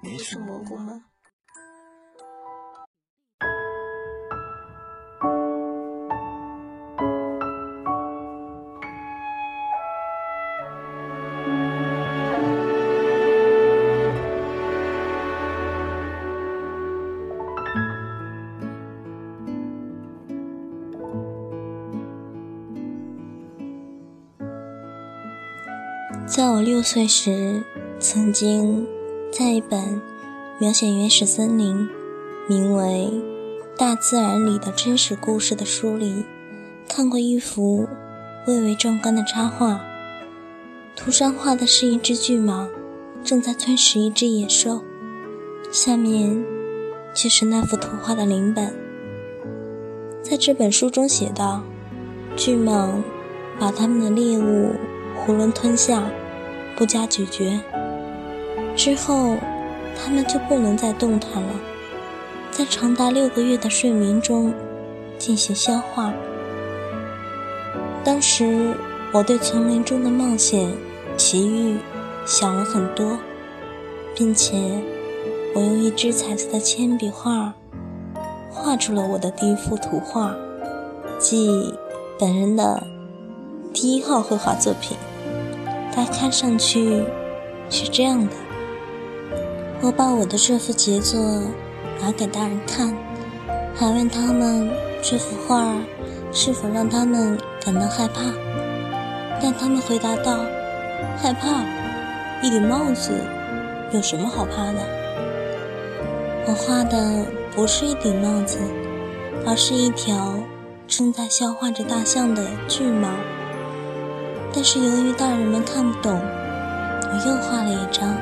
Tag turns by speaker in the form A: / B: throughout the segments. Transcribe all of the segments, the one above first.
A: 你是蘑菇吗？
B: 在我六岁时，曾经在一本描写原始森林、名为《大自然里的真实故事》的书里，看过一幅蔚为壮观的插画。图上画的是一只巨蟒正在吞食一只野兽，下面就是那幅图画的临本。在这本书中写道：巨蟒把它们的猎物囫囵吞下。不加咀嚼之后，他们就不能再动弹了，在长达六个月的睡眠中进行消化。当时我对丛林中的冒险奇遇想了很多，并且我用一支彩色的铅笔画画出了我的第一幅图画，即本人的第一号绘画作品。它看上去是这样的。我把我的这幅杰作拿给大人看，还问他们这幅画是否让他们感到害怕。但他们回答道：“害怕？一顶帽子有什么好怕的？”我画的不是一顶帽子，而是一条正在消化着大象的巨蟒。但是由于大人们看不懂，我又画了一张。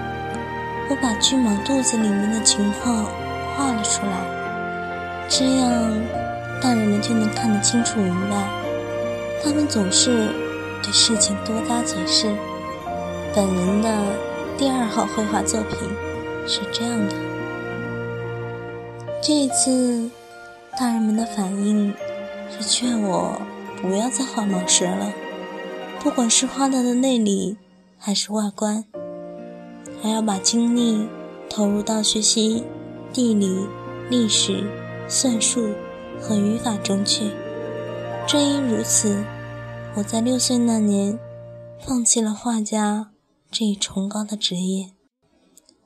B: 我把巨蟒肚子里面的情况画了出来，这样大人们就能看得清楚明白。他们总是对事情多加解释。本人的第二号绘画作品是这样的。这一次，大人们的反应是劝我不要再画蟒蛇了。不管是画的的内里还是外观，还要把精力投入到学习地理、历史、算术和语法中去。正因如此，我在六岁那年放弃了画家这一崇高的职业。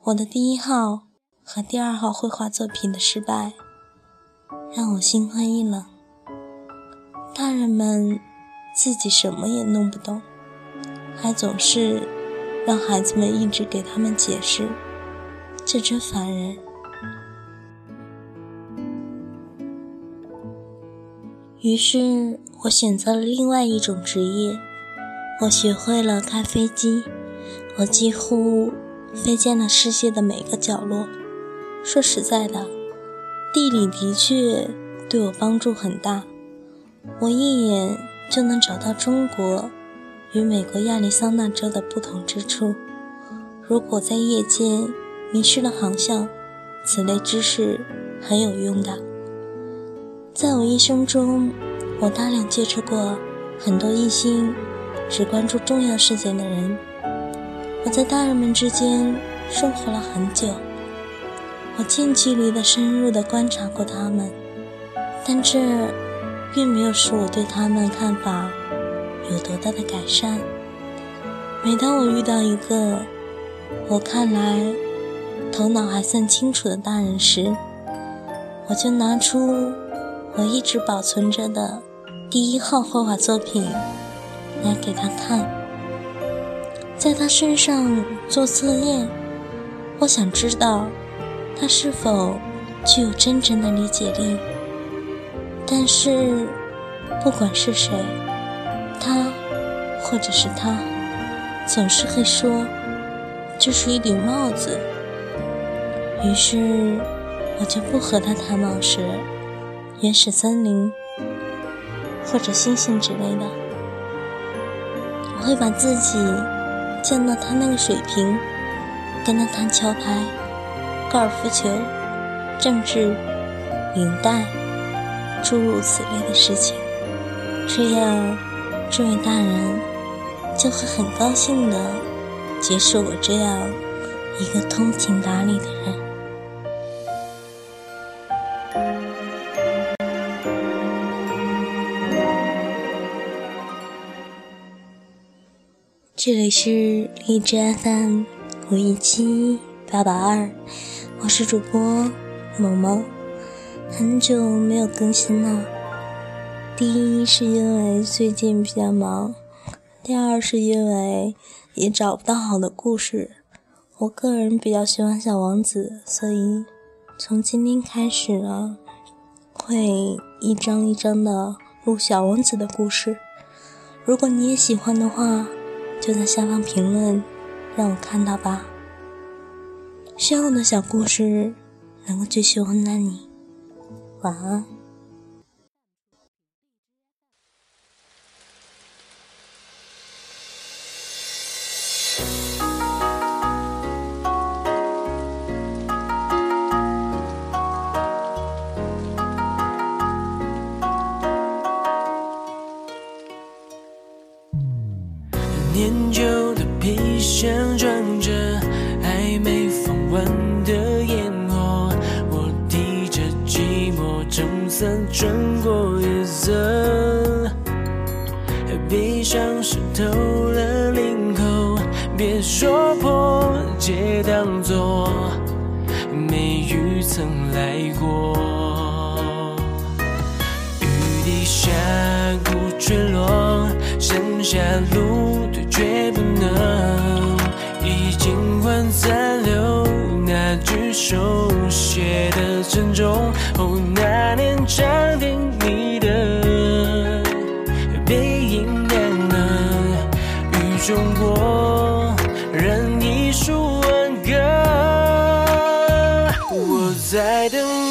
B: 我的第一号和第二号绘画作品的失败，让我心灰意冷。大人们。自己什么也弄不懂，还总是让孩子们一直给他们解释，这真烦人。于是我选择了另外一种职业，我学会了开飞机，我几乎飞进了世界的每个角落。说实在的，地理的确对我帮助很大，我一眼。就能找到中国与美国亚利桑那州的不同之处。如果在夜间迷失了航向，此类知识很有用的。在我一生中，我大量接触过很多一心只关注重要事件的人。我在大人们之间生活了很久，我近距离的、深入的观察过他们，但这。并没有使我对他们看法有多大的改善。每当我遇到一个我看来头脑还算清楚的大人时，我就拿出我一直保存着的第一号绘画作品来给他看，在他身上做测验。我想知道他是否具有真正的理解力。但是，不管是谁，或者是他，总是会说这是一顶帽子。于是我就不和他谈往事、原始森林或者星星之类的。我会把自己降到他那个水平，跟他谈桥牌、高尔夫球、政治、领带，诸如此类的事情。这样，这位大人就会很高兴的接受我这样一个通情达理的人。这里是荔枝 FM 五一七八八二，我是主播萌萌，很久没有更新了。第一是因为最近比较忙，第二是因为也找不到好的故事。我个人比较喜欢小王子，所以从今天开始呢，会一张一张的录小王子的故事。如果你也喜欢的话，就在下方评论，让我看到吧。希望我的小故事能够继续温暖你。晚安。
C: 伞穿过夜色，悲伤湿透了领口，别说破，借当作没雨曾来过，雨滴下鼓坠落，剩下路。却不能。衣襟还残留手写的珍重。哦，那年长亭你的背影也能，雨中过，任一束挽歌。我在等